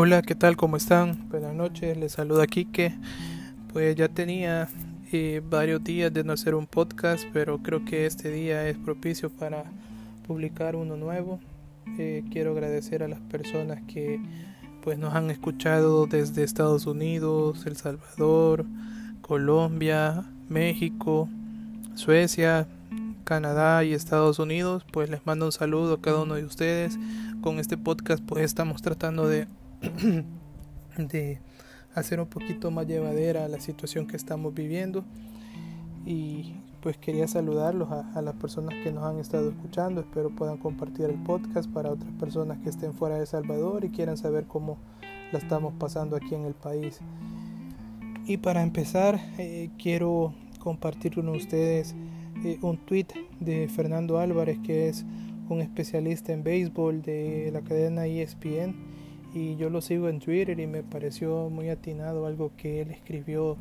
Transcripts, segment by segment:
Hola, ¿qué tal? ¿Cómo están? Buenas noches, les saluda Kike. Pues ya tenía eh, varios días de no hacer un podcast, pero creo que este día es propicio para publicar uno nuevo. Eh, quiero agradecer a las personas que pues nos han escuchado desde Estados Unidos, El Salvador, Colombia, México, Suecia, Canadá y Estados Unidos. Pues les mando un saludo a cada uno de ustedes. Con este podcast pues estamos tratando de de hacer un poquito más llevadera la situación que estamos viviendo. Y pues quería saludarlos a, las personas que nos han estado escuchando. Espero puedan compartir el podcast para otras personas que estén fuera de Salvador y quieran saber cómo la estamos pasando aquí en el país. Y para empezar eh, quiero compartir con ustedes eh, un tweet de Fernando Álvarez que es un especialista en béisbol de la cadena ESPN y yo lo sigo en Twitter y me pareció muy atinado algo que él escribió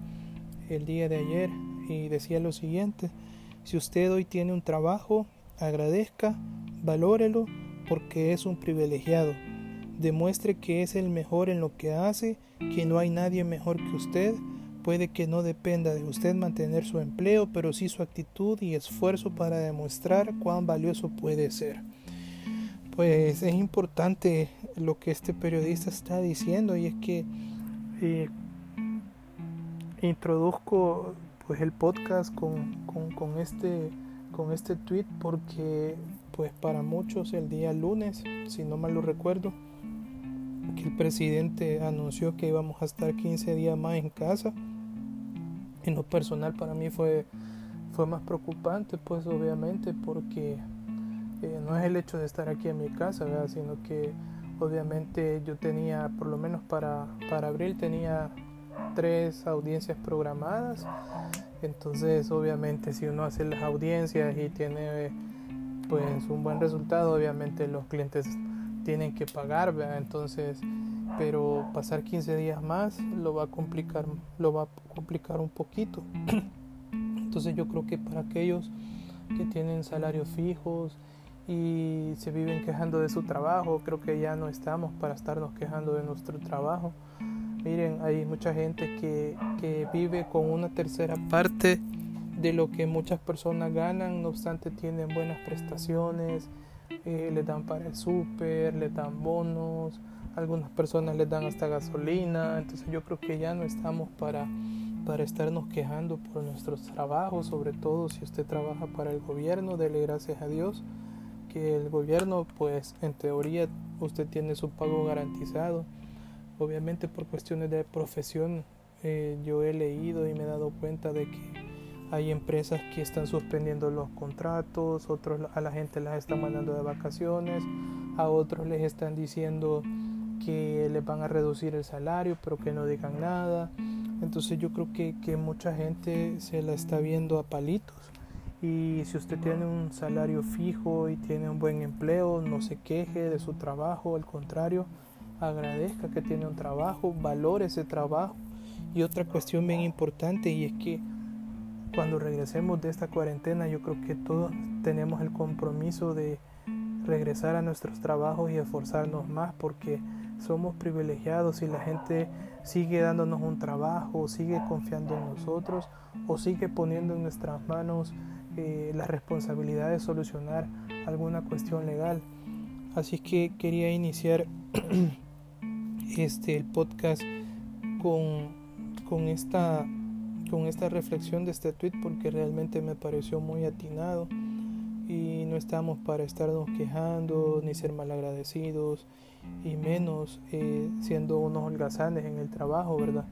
el día de ayer y decía lo siguiente, si usted hoy tiene un trabajo, agradezca, valórelo porque es un privilegiado. Demuestre que es el mejor en lo que hace, que no hay nadie mejor que usted. Puede que no dependa de usted mantener su empleo, pero sí su actitud y esfuerzo para demostrar cuán valioso puede ser pues es importante lo que este periodista está diciendo y es que eh, introduzco pues el podcast con, con, este con este tweet porque pues para muchos el día lunes si no mal lo recuerdo que el presidente anunció que íbamos a estar 15 días más en casa. En lo personal para mí fue fue más preocupante pues obviamente porque eh, no es el hecho de estar aquí en mi casa, sino que obviamente yo tenía, por lo menos para, para abril, tenía tres audiencias programadas. Entonces, obviamente, si uno hace las audiencias y tiene pues un buen resultado, obviamente los clientes tienen que pagar, Entonces, pero pasar 15 días más lo va a complicar, lo va a complicar un poquito. Entonces, yo creo que para aquellos que tienen salarios fijos y se viven quejando de su trabajo. Creo que ya no estamos para estarnos quejando de nuestro trabajo. Miren, hay mucha gente que, que vive con una tercera parte de lo que muchas personas ganan, no obstante tienen buenas prestaciones, eh, les dan para el súper, les dan bonos, algunas personas les dan hasta gasolina, entonces yo creo que ya no estamos para, para estarnos quejando por nuestros trabajos, sobre todo si usted trabaja para el gobierno, dele gracias a Dios el gobierno, pues en teoría usted tiene su pago garantizado. Obviamente por cuestiones de profesión eh, yo he leído y me he dado cuenta de que hay empresas que están suspendiendo los contratos, otros a la gente las están mandando de vacaciones, a otros les están diciendo que les van a reducir el salario, pero que no digan nada. Entonces yo creo que, que mucha gente se la está viendo a palitos y si usted tiene un salario fijo y tiene un buen empleo, no se queje de su trabajo, al contrario, agradezca que tiene un trabajo, valore ese trabajo. Y otra cuestión bien importante y es que cuando regresemos de esta cuarentena yo creo que todos tenemos el compromiso de regresar a nuestros trabajos y esforzarnos más porque somos privilegiados y la gente sigue dándonos un trabajo, sigue confiando en nosotros o sigue poniendo en nuestras manos eh, la responsabilidad de solucionar alguna cuestión legal. Así que quería iniciar este el podcast con, con, esta, con esta reflexión de este tweet porque realmente me pareció muy atinado y no estamos para estarnos quejando ni ser malagradecidos y menos eh, siendo unos holgazanes en el trabajo, ¿verdad?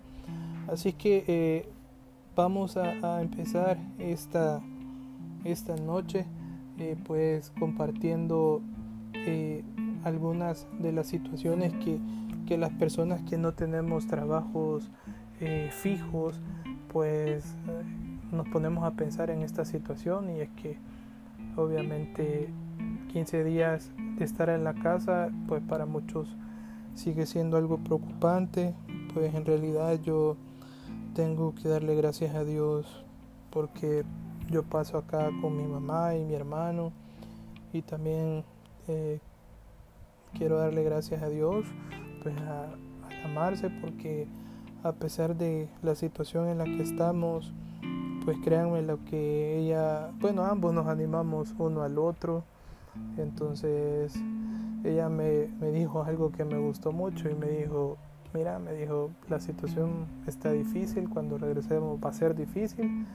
Así que eh, vamos a, a empezar esta esta noche eh, pues compartiendo eh, algunas de las situaciones que, que, las personas que no tenemos trabajos eh, fijos pues nos ponemos a pensar en esta situación y es que obviamente 15 días de estar en la casa pues para muchos sigue siendo algo preocupante pues en realidad yo tengo que darle gracias a Dios porque yo paso acá con mi mamá y mi hermano y también eh, quiero darle gracias a Dios pues a, amarse porque a pesar de la situación en la que estamos, pues créanme lo que ella, bueno, ambos nos animamos uno al otro. Entonces ella me, me dijo algo que me gustó mucho y me dijo, mira, me dijo, la situación está difícil, cuando regresemos va a ser difícil,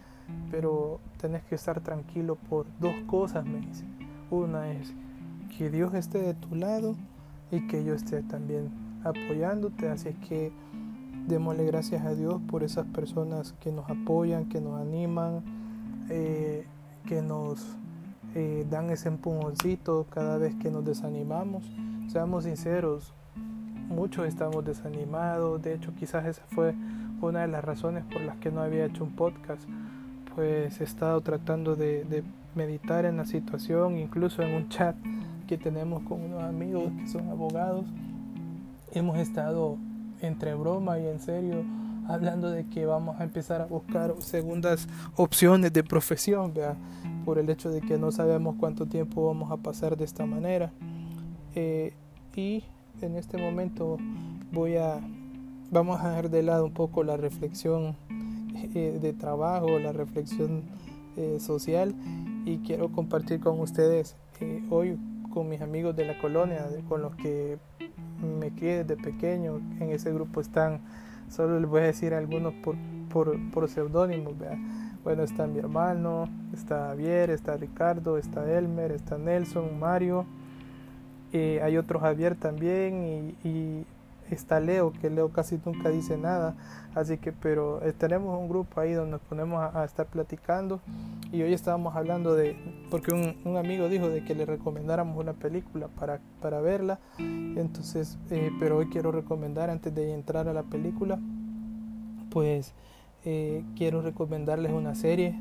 pero tenés que estar tranquilo por dos cosas, me dice. Una es que Dios esté de tu lado y que yo esté también apoyándote, así que démosle gracias a Dios por esas personas que nos apoyan, que nos animan, eh, que nos eh, dan ese empujoncito cada vez que nos desanimamos. Seamos sinceros, muchos estamos desanimados, de hecho quizás esa fue una de las razones por las que no había hecho un podcast, pues he estado tratando de, de meditar en la situación, incluso en un chat que tenemos con unos amigos que son abogados, hemos estado entre broma y en serio hablando de que vamos a empezar a buscar segundas opciones de profesión, por el hecho de que no sabemos cuánto tiempo vamos a pasar de esta manera. Eh, y en este momento voy a, vamos a dejar de lado un poco la reflexión eh, de trabajo, la reflexión eh, social y quiero compartir con ustedes hoy con mis amigos de la colonia, con los que me crié desde pequeño. En ese grupo están, solo les voy a decir algunos por, por, por seudónimos. Bueno, está mi hermano, está Javier, está Ricardo, está Elmer, está Nelson, Mario. Eh, hay otro Javier también y, está Leo, que Leo casi nunca dice nada. Así que, pero eh, tenemos un grupo ahí donde nos ponemos a, estar platicando. Y hoy estábamos hablando de, porque un, amigo dijo de que le recomendáramos una película para, para verla. Entonces, eh, pero hoy quiero recomendar, antes de entrar a la película, pues eh, quiero recomendarles una serie.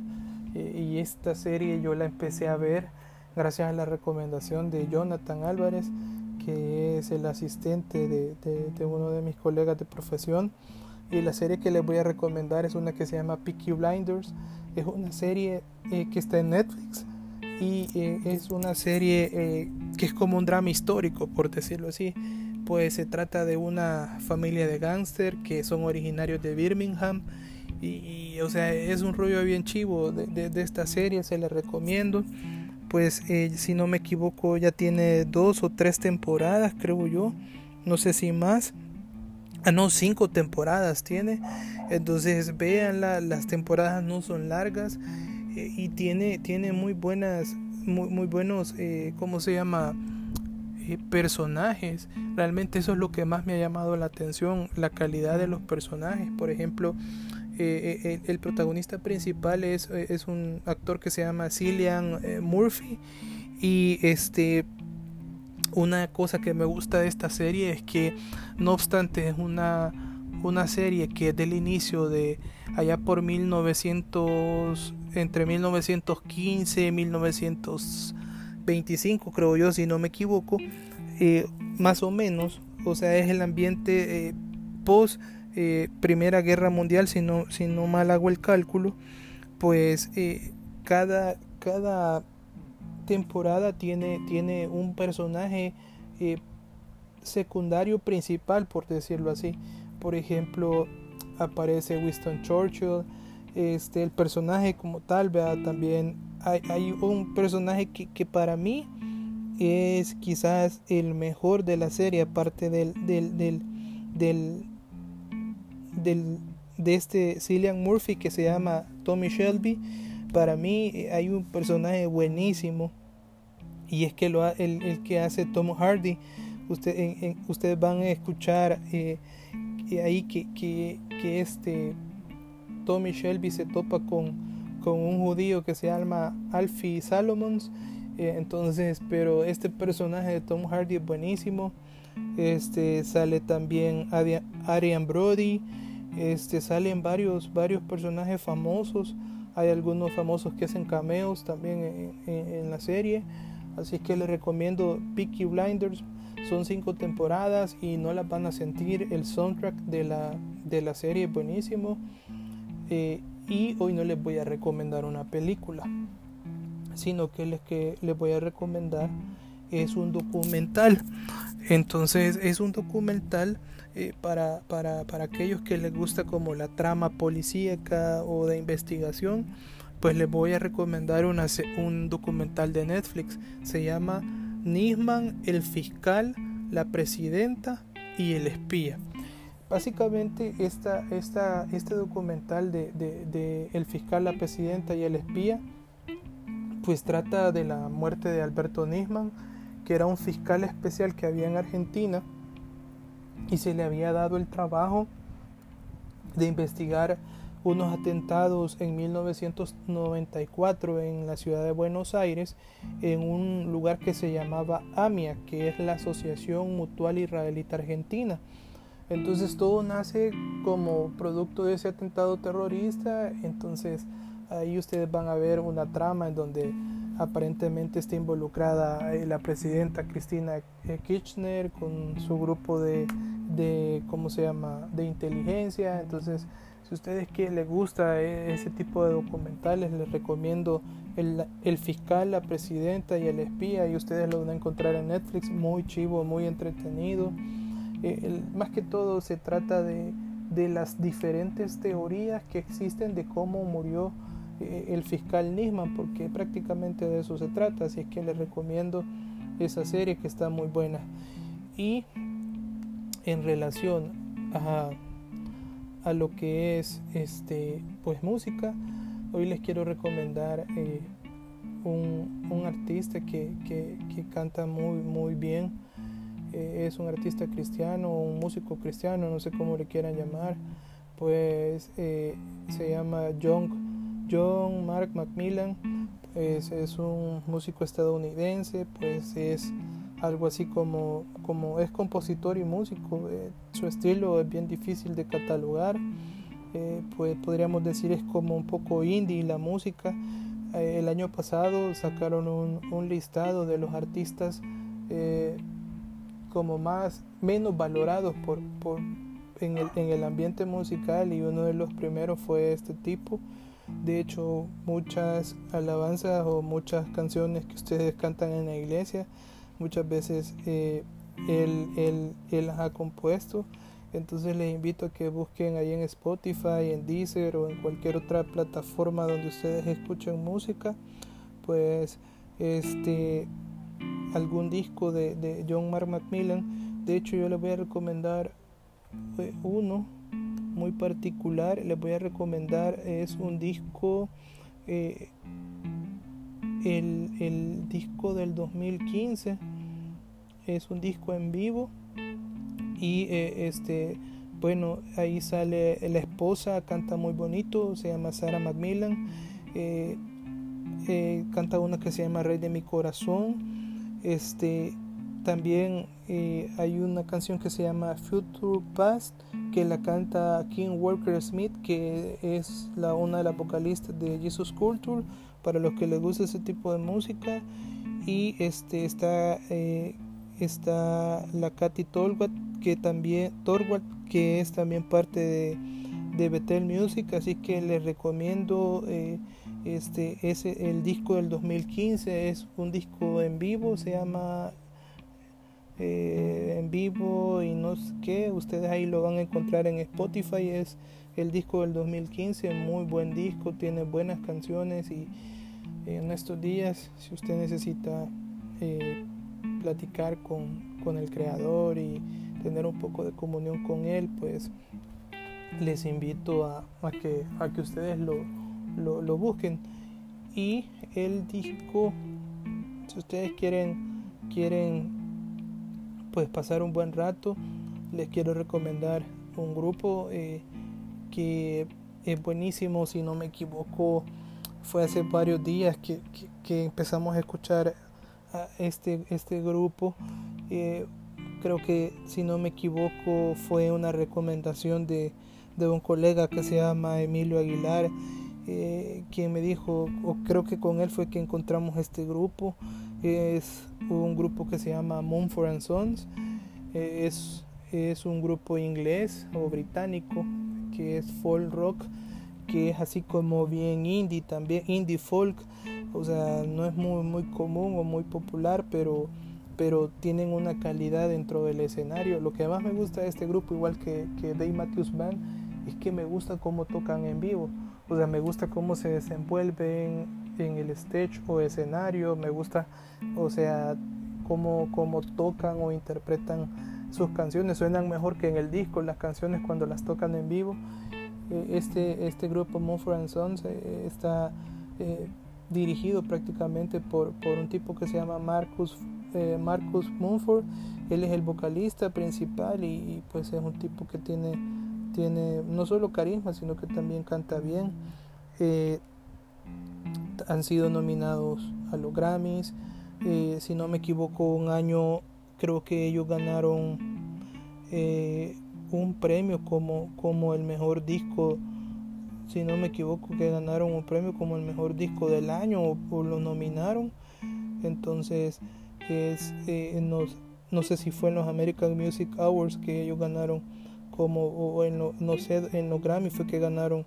y esta serie yo la empecé a ver gracias a la recomendación de Jonathan Álvarez es el asistente de, de, uno de mis colegas de profesión. Y la serie que les voy a recomendar es una que se llama Peaky Blinders. Es una serie eh, que está en Netflix y eh, es una serie eh, que es como un drama histórico, por decirlo así. Pues se trata de una familia de gángster que son originarios de Birmingham. Y, o sea, es un rollo bien chivo de esta serie, se la recomiendo pues eh, si no me equivoco ya tiene dos o tres temporadas creo yo. No sé si más. Ah no cinco temporadas tiene. Entonces véanla las temporadas no son largas eh, y tiene tiene muy buenas muy, muy buenos eh, cómo se llama personajes. Realmente eso es lo que más me ha llamado la atención la calidad de los personajes. Por ejemplo eh, eh, el, protagonista principal es, eh, es, un actor que se llama Cillian Murphy. Y este una cosa que me gusta de esta serie es que no obstante es una una serie que del inicio de allá por 1900 entre 1915 y 1925 creo yo si no me equivoco más o menos o sea es el ambiente post eh, Primera Guerra Mundial, si no, si no mal hago el cálculo, pues eh, cada, cada temporada tiene, tiene un personaje eh, secundario principal, por decirlo así. Por ejemplo, aparece Winston Churchill, este, el personaje como tal, también hay, hay, un personaje que, que, para mí es quizás el mejor de la serie, aparte del, del, del, del del, de este Cillian Murphy que se llama Tommy Shelby. Para mí eh, hay un personaje buenísimo y es que lo, el, el que hace Tom Hardy. Usted, ustedes van a escuchar eh, ahí que, que, que, este Tommy Shelby se topa con, con un judío que se llama Alfie Salomons. Eh, entonces, pero este personaje de Tom Hardy es buenísimo. Este sale también Arian Brody. Este salen varios, varios personajes famosos. Hay algunos famosos que hacen cameos también en, la serie. Así que les recomiendo Peaky Blinders. Son cinco temporadas y no las van a sentir. El soundtrack de la, de la serie es buenísimo. Eh, y hoy no les voy a recomendar una película, sino que les, que les voy a recomendar es un documental. Entonces es un documental eh, para, para, para, aquellos que les gusta como la trama policíaca o de investigación, pues les voy a recomendar un documental de Netflix. Se llama Nisman, el fiscal, la presidenta y el espía. Básicamente esta, esta, este documental de, de, de El fiscal, la presidenta y el espía, pues trata de la muerte de Alberto Nisman, que era un fiscal especial que había en Argentina y se le había dado el trabajo de investigar unos atentados en 1994 en la ciudad de Buenos Aires en un lugar que se llamaba AMIA, que es la Asociación Mutual Israelita Argentina. Entonces todo nace como producto de ese atentado terrorista, entonces ahí ustedes van a ver una trama en donde aparentemente está involucrada eh, la presidenta Cristina eh, Kirchner con su grupo de, de ¿cómo se llama?, de inteligencia. Entonces, si ustedes que les gusta eh, ese tipo de documentales, les recomiendo el, el, fiscal, la presidenta y el espía, y ustedes lo van a encontrar en Netflix, muy chivo, muy entretenido. más que todo se trata de, de las diferentes teorías que existen de cómo murió eh, el fiscal Nisman, porque prácticamente de eso se trata, así es que les recomiendo esa serie que está muy buena. Y en relación a, a lo que es este pues música, hoy les quiero recomendar eh, un, un, artista que, que, que, canta muy muy bien. Eh, es un artista cristiano, un músico cristiano, no sé cómo le quieran llamar, pues se llama John John Mark Macmillan pues es un músico estadounidense, pues es algo así como, como es compositor y músico. Eh, su estilo es bien difícil de catalogar, eh, pues podríamos decir es como un poco indie la música. Eh, el año pasado sacaron un, un listado de los artistas como más menos valorados por, por en, el, en el ambiente musical y uno de los primeros fue este tipo de hecho, muchas alabanzas o muchas canciones que ustedes cantan en la iglesia, muchas veces eh, él, las ha compuesto. Entonces les invito a que busquen ahí en Spotify, en Deezer o en cualquier otra plataforma donde ustedes escuchen música, pues este algún disco de, de John Mark Macmillan. De hecho, yo les voy a recomendar eh, uno muy particular. Les voy a recomendar, es un disco, eh, el, el, disco del 2015, es un disco en vivo y eh, este, bueno, ahí sale la esposa, canta muy bonito, se llama Sarah Macmillan, eh, canta una que se llama Rey de mi corazón, este, también eh, hay una canción que se llama Future Past que la canta King Walker Smith que es la, una de las vocalistas de Jesus Culture para los que les gusta ese tipo de música. Y este está eh, está la Katy Torwart que también que es también parte de, de Betel Music. Así que les recomiendo eh, este el disco del 2015 es un disco en vivo se llama eh, en vivo y no sé qué. Ustedes ahí lo van a encontrar en Spotify. Es el disco del 2015, muy buen disco, tiene buenas canciones y en estos días, si usted necesita eh, platicar con, con, el creador y tener un poco de comunión con él, pues les invito a, a que, a que ustedes lo, lo, lo busquen. Y el disco, si ustedes quieren, quieren pues pasar un buen rato, les quiero recomendar un grupo eh, que es buenísimo, si no me equivoco, fue hace varios días que, que, empezamos a escuchar este, este grupo. Eh, creo que si no me equivoco fue una recomendación de, de un colega que se llama Emilio Aguilar, eh, quien me dijo, o creo que con él fue que encontramos este grupo es un grupo que se llama Mumford and Sons. Eh, es, es un grupo inglés o británico que es folk rock, que es así como bien indie también, indie folk. O sea, no es muy, muy común o muy popular, pero pero tienen una calidad dentro del escenario. Lo que más me gusta de este grupo, igual que, que Dave Matthews Band, es que me gusta cómo tocan en vivo. O sea, me gusta cómo se desenvuelven en el stage o escenario. Me gusta, o sea, cómo, cómo tocan o interpretan sus canciones. Suenan mejor que en el disco las canciones cuando las tocan en vivo. Eh, este, este grupo Mumford Sons eh, está eh, dirigido prácticamente por, por, un tipo que se llama Marcus, Marcus Mumford. Él es el vocalista principal y, pues es un tipo que tiene, tiene no solo carisma, sino que también canta bien. Han sido nominados a los Grammys. si no me equivoco, un año creo que ellos ganaron un premio como, como el mejor disco, si no me equivoco, que ganaron un premio como el mejor disco del año o, lo nominaron. Entonces, es, eh, no sé si fue en los American Music Awards que ellos ganaron como, o en no sé, en los Grammy fue que ganaron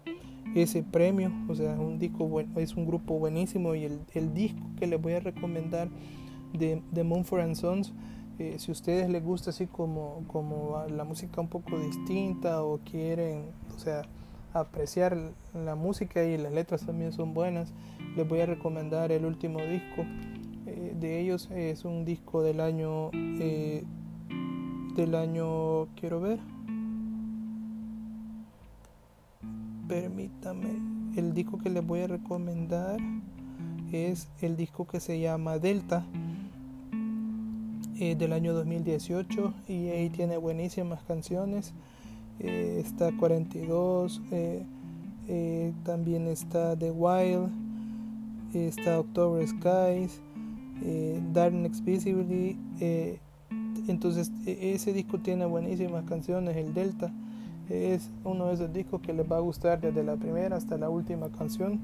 ese premio. O sea, un disco bueno, es un grupo buenísimo y el, el disco que les voy a recomendar de, de Moonford and Sons eh, si a ustedes les gusta así como, como la música un poco distinta o quieren, o sea, apreciar la música y las letras también son buenas, les voy a recomendar el último disco eh, de ellos. Es un disco del año, eh, del año, quiero ver. Permítame, el disco que les voy a recomendar es el disco que se llama Delta eh, del año 2018 y ahí tiene buenísimas canciones. Eh, está 42, eh, también está The Wild, está October Skies, Darkness Visibility. entonces e, ese disco tiene buenísimas canciones, el Delta. Es uno de esos discos que les va a gustar desde la primera hasta la última canción.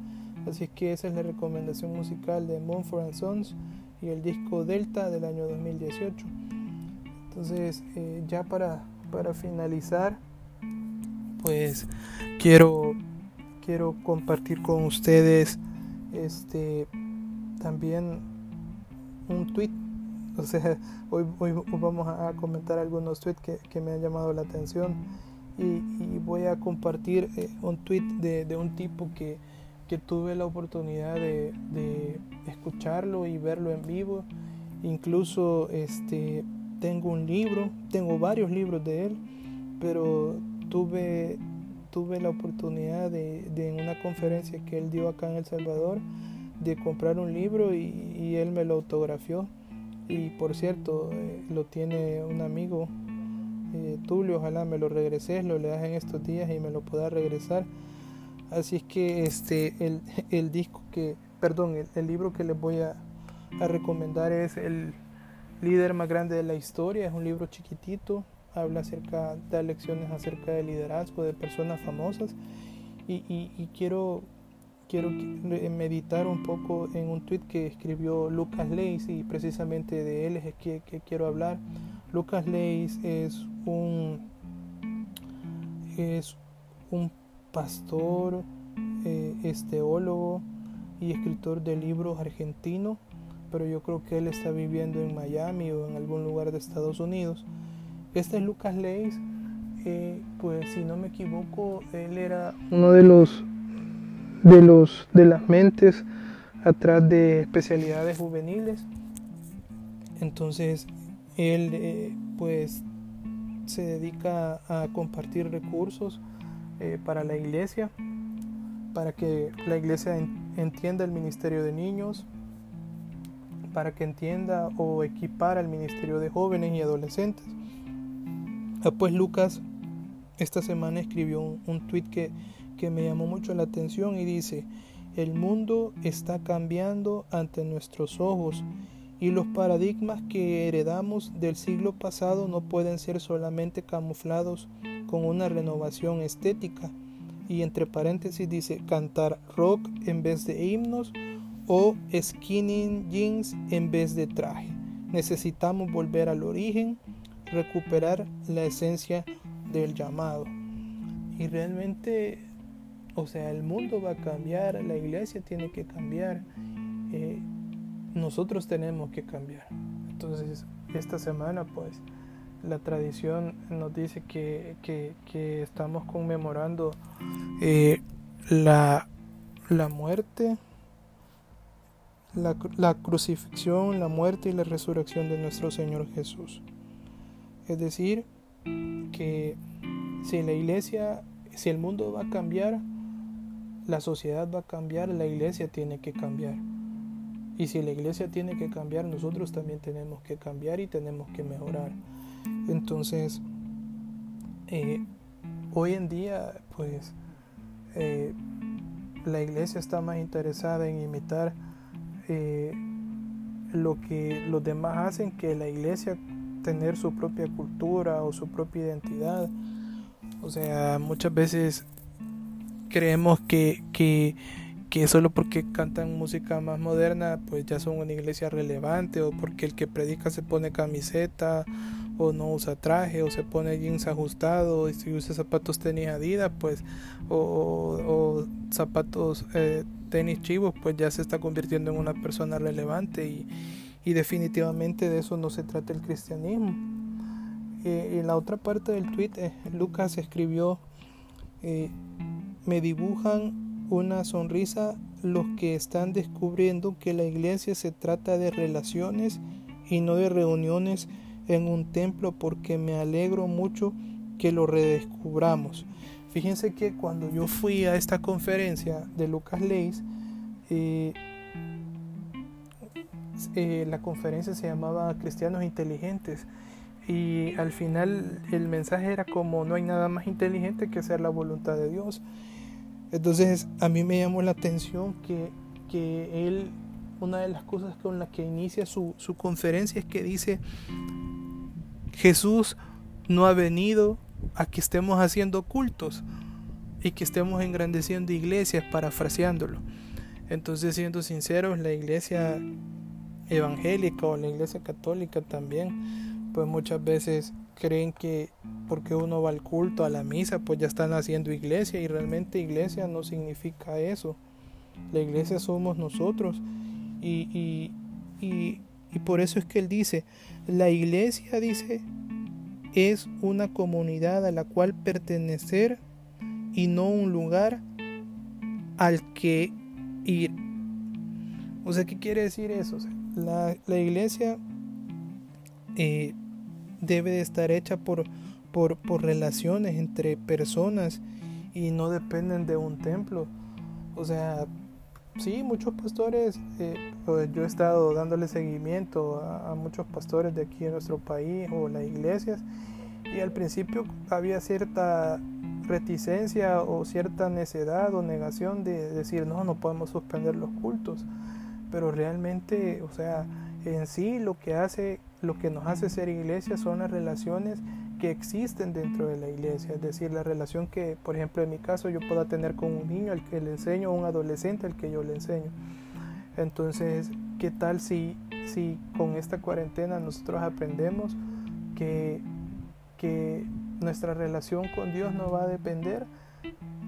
Así que esa es la recomendación musical de Moonford Sons y el disco Delta del año 2018. Entonces, eh, ya para, para finalizar, pues quiero, quiero compartir con ustedes este también un tweet. O sea, hoy, hoy vamos a comentar algunos tweets que, que me han llamado la atención y, voy a compartir eh, un tweet de, un tipo que, que tuve la oportunidad de, escucharlo y verlo en vivo. Incluso este, tengo un libro, tengo varios libros de él, pero tuve, tuve la oportunidad de, en una conferencia que él dio acá en El Salvador de comprar un libro y, él me lo autografió. Y por cierto, eh, lo tiene un amigo, eh, Tulio, ojalá me lo regreses, lo le das en estos días y me lo pueda regresar Así es que este, el, disco que, perdón, el, libro que les voy a, recomendar es El líder más grande de la historia. Es un libro chiquitito, habla acerca, da lecciones acerca del liderazgo de personas famosas. Y, quiero, quiero meditar un poco en un tweet que escribió Lucas Leis y precisamente de él es que, que quiero hablar. Lucas Leis es un, es un pastor, eh, esteólogo y escritor de libros argentino, pero yo creo que él está viviendo en Miami o en algún lugar de Estados Unidos. Este es Lucas Leis, eh, pues si no me equivoco, él era uno de los de los de las mentes atrás de especialidades juveniles. Entonces él eh, pues se dedica a compartir recursos eh, para la iglesia, para que la iglesia entienda el ministerio de niños, para que entienda o equipara el ministerio de jóvenes y adolescentes. Ah, pues Lucas esta semana escribió un, un tweet que, que me llamó mucho la atención y dice, el mundo está cambiando ante nuestros ojos y los paradigmas que heredamos del siglo pasado no pueden ser solamente camuflados con una renovación estética. Y entre paréntesis dice cantar rock en vez de himnos o skinny jeans en vez de traje. Necesitamos volver al origen, recuperar la esencia del llamado. Y realmente, o sea, el mundo va a cambiar, la iglesia tiene que cambiar. Eh, nosotros tenemos que cambiar. Entonces, esta semana, pues, la tradición nos dice que, estamos conmemorando eh, la, la, muerte, la, la crucifixión, la muerte y la resurrección de nuestro Señor Jesús. Es decir, que si la iglesia, si el mundo va a cambiar, la sociedad va a cambiar, la iglesia tiene que cambiar. Y si la iglesia tiene que cambiar, nosotros también tenemos que cambiar y tenemos que mejorar. Entonces, eh, hoy en día, pues, eh, la iglesia está más interesada en imitar eh, lo que los demás hacen que la iglesia tener su propia cultura o su propia identidad. O sea, muchas veces creemos que, que que solo porque cantan música más moderna pues ya son una iglesia relevante o porque el que predica se pone camiseta o no usa traje o se pone jeans ajustado y si usa zapatos tenis adidas pues o, zapatos eh, tenis chivos pues ya se está convirtiendo en una persona relevante y, y definitivamente de eso no se trata el cristianismo. Eh, en la otra parte del tweet eh, Lucas escribió me dibujan una sonrisa los que están descubriendo que la iglesia se trata de relaciones y no de reuniones en un templo porque me alegro mucho que lo redescubramos. Fíjense que cuando yo fui a esta conferencia de Lucas Leis, eh, eh, la conferencia se llamaba Cristianos Inteligentes y al final el mensaje era como no hay nada más inteligente que hacer la voluntad de Dios. Entonces a mí me llamó la atención que, él, una de las cosas con las que inicia su, conferencia es que dice, Jesús no ha venido a que estemos haciendo cultos y que estemos engrandeciendo iglesias, parafraseándolo. Entonces, siendo sinceros, la iglesia evangélica o la iglesia católica también, pues muchas veces creen que porque uno va al culto, a la misa, pues ya están haciendo iglesia y realmente iglesia no significa eso. La iglesia somos nosotros y, y, por eso es que él dice, la iglesia dice es una comunidad a la cual pertenecer y no un lugar al que ir. O sea, ¿qué quiere decir eso? la, la, iglesia eh, debe de estar hecha por, por, por relaciones entre personas y no dependen de un templo. O sea, sí, muchos pastores, eh, pues, yo he estado dándole seguimiento a, muchos pastores de aquí en nuestro país o las iglesias y al principio había cierta reticencia o cierta necedad o negación de decir no, no podemos suspender los cultos, pero realmente, o sea, en sí lo que hace lo que nos hace ser iglesia son las relaciones que existen dentro de la iglesia, es decir, la relación que, por ejemplo, en mi caso yo pueda tener con un niño al que le enseño, o un adolescente al que yo le enseño. Entonces, ¿qué tal si, si con esta cuarentena nosotros aprendemos que, que nuestra relación con Dios no va a depender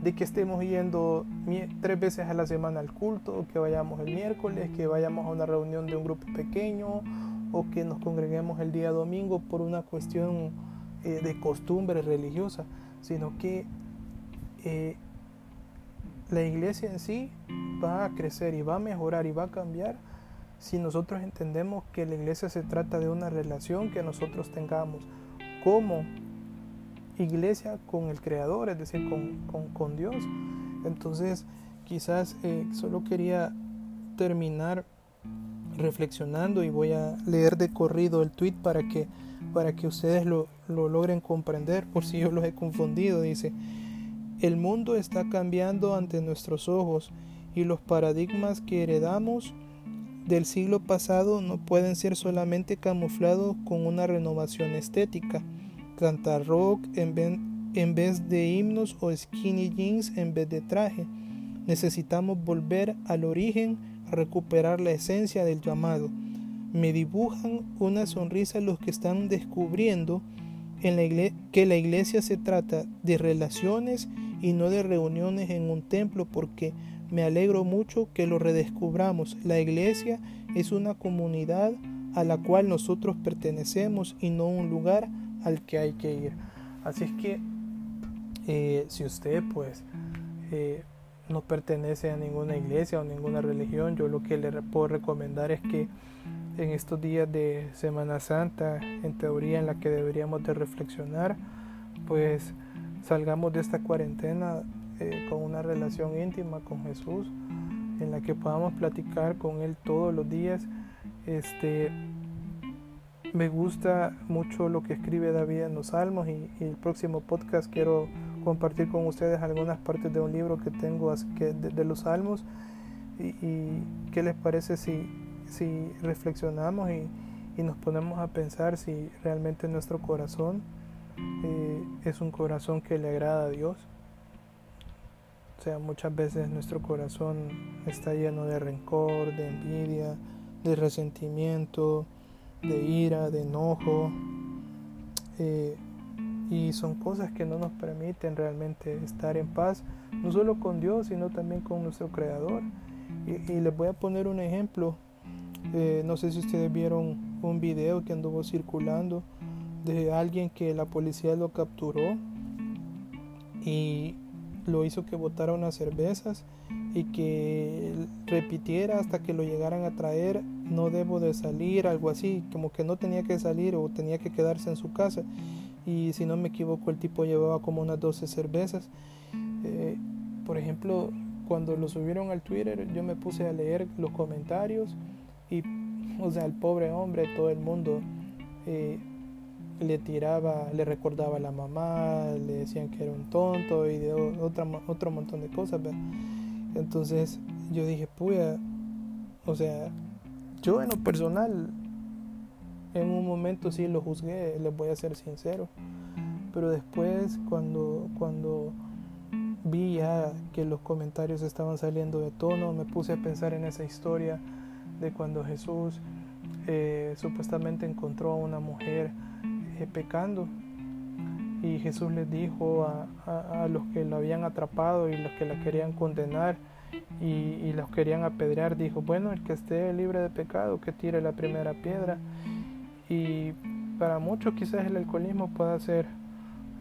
de que estemos yendo tres veces a la semana al culto, que vayamos el miércoles, que vayamos a una reunión de un grupo pequeño o que nos congreguemos el día domingo por una cuestión eh, de costumbre religiosa, sino que eh, la iglesia en sí va a crecer y va a mejorar y va a cambiar si nosotros entendemos que la iglesia se trata de una relación que nosotros tengamos como iglesia con el Creador, es decir, con, Dios. Entonces, quizás eh, solo quería terminar reflexionando y voy a leer de corrido el tweet para que, para que ustedes lo, lo logren comprender por si yo los he confundido. Dice, el mundo está cambiando ante nuestros ojos y los paradigmas que heredamos del siglo pasado no pueden ser solamente camuflados con una renovación estética. Cantar rock en en vez de himnos o skinny jeans en vez de traje. Necesitamos volver al origen recuperar la esencia del llamado. Me dibujan una sonrisa los que están descubriendo en la que la iglesia se trata de relaciones y no de reuniones en un templo porque me alegro mucho que lo redescubramos. La iglesia es una comunidad a la cual nosotros pertenecemos y no un lugar al que hay que ir. Así es que eh, si usted pues eh, no pertenece a ninguna iglesia o ninguna religión, yo lo que le puedo recomendar es que en estos días de Semana Santa, en teoría en la que deberíamos de reflexionar, pues salgamos de esta cuarentena eh, con una relación íntima con Jesús, en la que podamos platicar con Él todos los días. Este, me gusta mucho lo que escribe David en los Salmos y, el próximo podcast quiero compartir con ustedes algunas partes de un libro que tengo de, los Salmos y, qué les parece si, si reflexionamos y, nos ponemos a pensar si realmente nuestro corazón eh, es un corazón que le agrada a Dios. O sea, muchas veces nuestro corazón está lleno de rencor, de envidia, de resentimiento, de ira, de enojo. Eh, y son cosas que no nos permiten realmente estar en paz, no solo con Dios, sino también con nuestro Creador. Y, les voy a poner un ejemplo. Eh, no sé si ustedes vieron un video que anduvo circulando de alguien que la policía lo capturó y lo hizo que botara unas cervezas y que repitiera hasta que lo llegaran a traer, no debo de salir, algo así, como que no tenía que salir o tenía que quedarse en su casa. Y si no me equivoco, el tipo llevaba como unas 12 cervezas. Eh, por ejemplo, cuando lo subieron al Twitter, yo me puse a leer los comentarios y, o sea, el pobre hombre, todo el mundo eh, le tiraba, le recordaba a la mamá, le decían que era un tonto y de otra, otro montón de cosas. Entonces yo dije, puya, o sea, yo en lo personal, en un momento sí lo juzgué, les voy a ser sincero, pero después cuando, cuando vi ya que los comentarios estaban saliendo de tono, me puse a pensar en esa historia de cuando Jesús eh, supuestamente encontró a una mujer pecando. Y Jesús les dijo a, los que lo habían atrapado y los que la querían condenar y, los querían apedrear, dijo, bueno, el que esté libre de pecado, que tire la primera piedra. Y para muchos quizás el alcoholismo pueda ser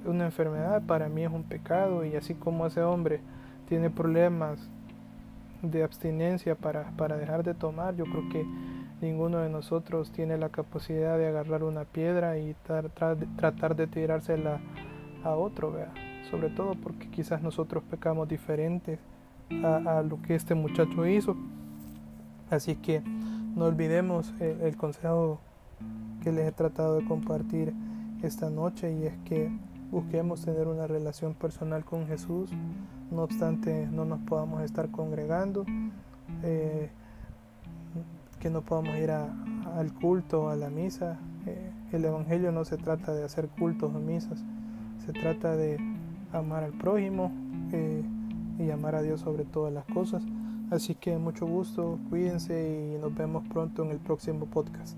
una enfermedad, para mí es un pecado. Y así como ese hombre tiene problemas de abstinencia para, para dejar de tomar, yo creo que Ninguno de nosotros tiene la capacidad de agarrar una piedra y tratar de tirársela a otro, sobre todo porque quizás nosotros pecamos diferentes a, lo que este muchacho hizo. Así que no olvidemos el, el consejo que les he tratado de compartir esta noche y es que busquemos tener una relación personal con Jesús, no obstante no nos podamos estar congregando. Eh, que no podamos ir al culto, a la misa. Eh, el Evangelio no se trata de hacer cultos o misas, se trata de amar al prójimo eh, y amar a Dios sobre todas las cosas. Así que mucho gusto, cuídense y nos vemos pronto en el próximo podcast.